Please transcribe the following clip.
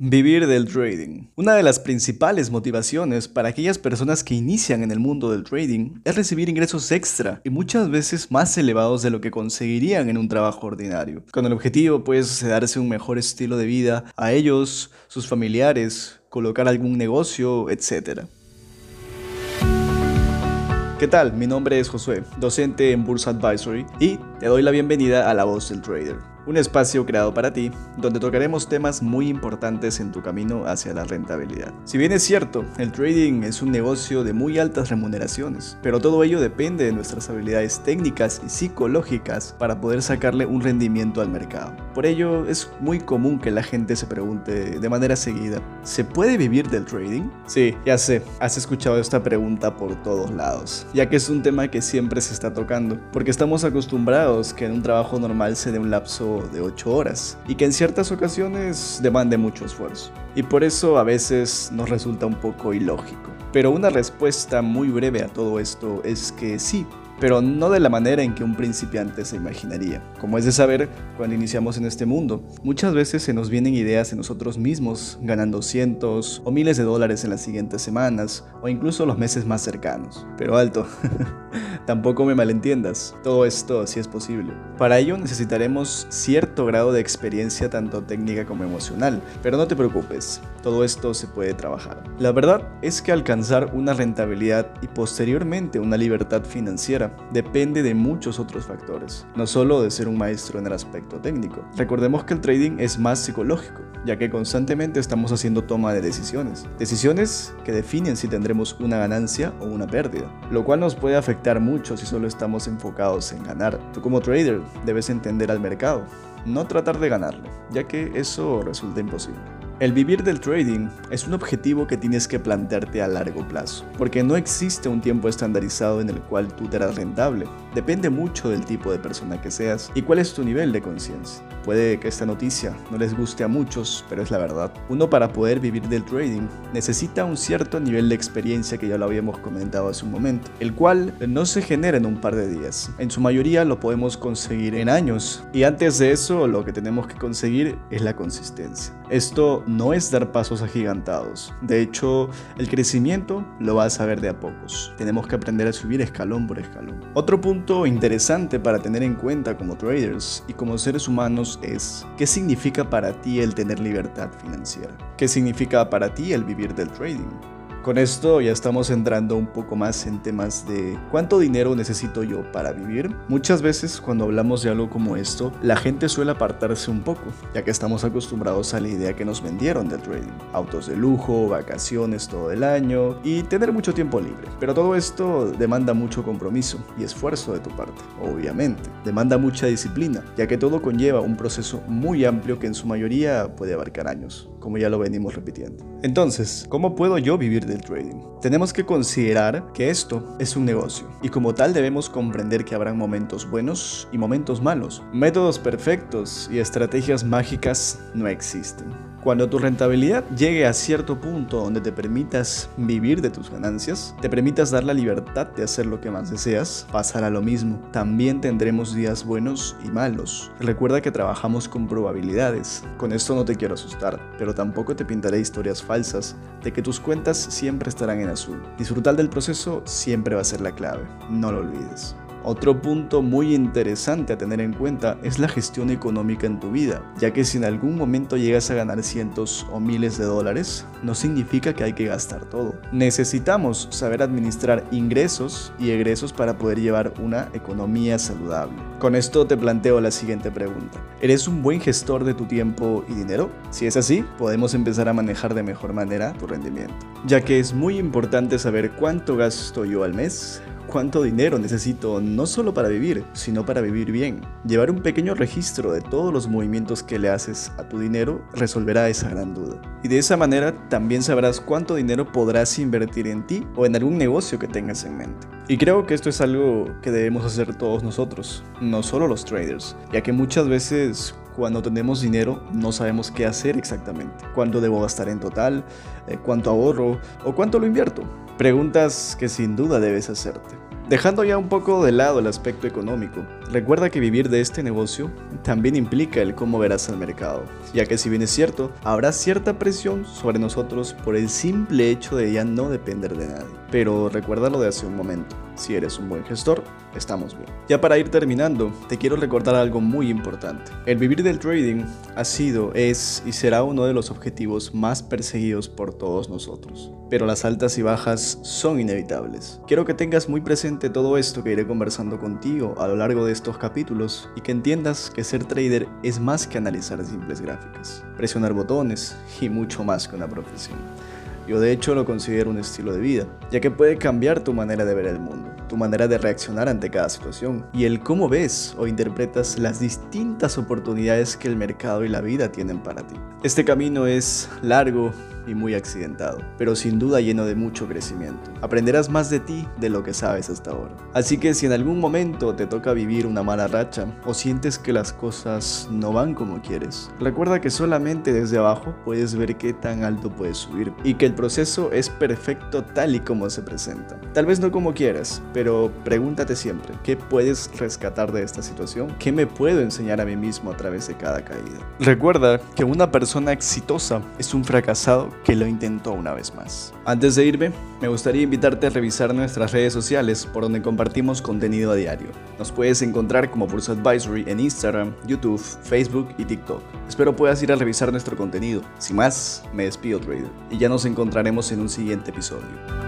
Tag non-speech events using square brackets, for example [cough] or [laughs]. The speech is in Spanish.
Vivir del trading. Una de las principales motivaciones para aquellas personas que inician en el mundo del trading es recibir ingresos extra y muchas veces más elevados de lo que conseguirían en un trabajo ordinario, con el objetivo pues de darse un mejor estilo de vida a ellos, sus familiares, colocar algún negocio, etc. ¿Qué tal? Mi nombre es Josué, docente en Bursa Advisory y te doy la bienvenida a La Voz del Trader un espacio creado para ti, donde tocaremos temas muy importantes en tu camino hacia la rentabilidad. Si bien es cierto, el trading es un negocio de muy altas remuneraciones, pero todo ello depende de nuestras habilidades técnicas y psicológicas para poder sacarle un rendimiento al mercado. Por ello, es muy común que la gente se pregunte de manera seguida, ¿se puede vivir del trading? Sí, ya sé, has escuchado esta pregunta por todos lados, ya que es un tema que siempre se está tocando, porque estamos acostumbrados que en un trabajo normal se dé un lapso de 8 horas y que en ciertas ocasiones demande mucho esfuerzo. Y por eso a veces nos resulta un poco ilógico. Pero una respuesta muy breve a todo esto es que sí, pero no de la manera en que un principiante se imaginaría. Como es de saber, cuando iniciamos en este mundo, muchas veces se nos vienen ideas de nosotros mismos, ganando cientos o miles de dólares en las siguientes semanas o incluso los meses más cercanos. Pero alto, [laughs] tampoco me malentiendas, todo esto sí es posible. Para ello necesitaremos cierto grado de experiencia tanto técnica como emocional, pero no te preocupes, todo esto se puede trabajar. La verdad es que alcanzar una rentabilidad y posteriormente una libertad financiera depende de muchos otros factores, no solo de ser un maestro en el aspecto técnico. Recordemos que el trading es más psicológico, ya que constantemente estamos haciendo toma de decisiones, decisiones que definen si tendremos una ganancia o una pérdida, lo cual nos puede afectar mucho si solo estamos enfocados en ganar. Tú como trader debes entender al mercado, no tratar de ganarlo, ya que eso resulta imposible. El vivir del trading es un objetivo que tienes que plantearte a largo plazo, porque no existe un tiempo estandarizado en el cual tú te harás rentable. Depende mucho del tipo de persona que seas y cuál es tu nivel de conciencia. Puede que esta noticia no les guste a muchos, pero es la verdad. Uno para poder vivir del trading necesita un cierto nivel de experiencia que ya lo habíamos comentado hace un momento, el cual no se genera en un par de días. En su mayoría lo podemos conseguir en años y antes de eso lo que tenemos que conseguir es la consistencia. Esto no es dar pasos agigantados. De hecho, el crecimiento lo vas a ver de a pocos. Tenemos que aprender a subir escalón por escalón. Otro punto interesante para tener en cuenta como traders y como seres humanos es qué significa para ti el tener libertad financiera. ¿Qué significa para ti el vivir del trading? Con esto ya estamos entrando un poco más en temas de cuánto dinero necesito yo para vivir. Muchas veces cuando hablamos de algo como esto, la gente suele apartarse un poco, ya que estamos acostumbrados a la idea que nos vendieron del trading. Autos de lujo, vacaciones todo el año y tener mucho tiempo libre. Pero todo esto demanda mucho compromiso y esfuerzo de tu parte, obviamente. Demanda mucha disciplina, ya que todo conlleva un proceso muy amplio que en su mayoría puede abarcar años, como ya lo venimos repitiendo. Entonces, ¿cómo puedo yo vivir del trading. Tenemos que considerar que esto es un negocio y como tal debemos comprender que habrán momentos buenos y momentos malos. Métodos perfectos y estrategias mágicas no existen. Cuando tu rentabilidad llegue a cierto punto donde te permitas vivir de tus ganancias, te permitas dar la libertad de hacer lo que más deseas, pasará lo mismo. También tendremos días buenos y malos. Recuerda que trabajamos con probabilidades. Con esto no te quiero asustar, pero tampoco te pintaré historias falsas de que tus cuentas siempre estarán en azul. Disfrutar del proceso siempre va a ser la clave. No lo olvides. Otro punto muy interesante a tener en cuenta es la gestión económica en tu vida, ya que si en algún momento llegas a ganar cientos o miles de dólares, no significa que hay que gastar todo. Necesitamos saber administrar ingresos y egresos para poder llevar una economía saludable. Con esto te planteo la siguiente pregunta. ¿Eres un buen gestor de tu tiempo y dinero? Si es así, podemos empezar a manejar de mejor manera tu rendimiento, ya que es muy importante saber cuánto gasto yo al mes, cuánto dinero necesito no solo para vivir, sino para vivir bien. Llevar un pequeño registro de todos los movimientos que le haces a tu dinero resolverá esa gran duda. Y de esa manera también sabrás cuánto dinero podrás invertir en ti o en algún negocio que tengas en mente. Y creo que esto es algo que debemos hacer todos nosotros, no solo los traders, ya que muchas veces cuando tenemos dinero no sabemos qué hacer exactamente, cuánto debo gastar en total, eh, cuánto ahorro o cuánto lo invierto. Preguntas que sin duda debes hacerte. Dejando ya un poco de lado el aspecto económico, recuerda que vivir de este negocio también implica el cómo verás el mercado, ya que si bien es cierto, habrá cierta presión sobre nosotros por el simple hecho de ya no depender de nadie. Pero recuerda lo de hace un momento, si eres un buen gestor, estamos bien. Ya para ir terminando, te quiero recordar algo muy importante. El vivir del trading ha sido, es y será uno de los objetivos más perseguidos por todos nosotros. Pero las altas y bajas son inevitables. Quiero que tengas muy presente todo esto que iré conversando contigo a lo largo de estos capítulos y que entiendas que ser trader es más que analizar simples gráficas, presionar botones y mucho más que una profesión. Yo de hecho lo considero un estilo de vida, ya que puede cambiar tu manera de ver el mundo, tu manera de reaccionar ante cada situación y el cómo ves o interpretas las distintas oportunidades que el mercado y la vida tienen para ti. Este camino es largo, y muy accidentado, pero sin duda lleno de mucho crecimiento. Aprenderás más de ti de lo que sabes hasta ahora. Así que si en algún momento te toca vivir una mala racha o sientes que las cosas no van como quieres, recuerda que solamente desde abajo puedes ver qué tan alto puedes subir y que el proceso es perfecto tal y como se presenta. Tal vez no como quieras, pero pregúntate siempre, ¿qué puedes rescatar de esta situación? ¿Qué me puedo enseñar a mí mismo a través de cada caída? Recuerda que una persona exitosa es un fracasado que lo intentó una vez más. Antes de irme, me gustaría invitarte a revisar nuestras redes sociales por donde compartimos contenido a diario. Nos puedes encontrar como Bursa Advisory en Instagram, YouTube, Facebook y TikTok. Espero puedas ir a revisar nuestro contenido. Sin más, me despido trader y ya nos encontraremos en un siguiente episodio.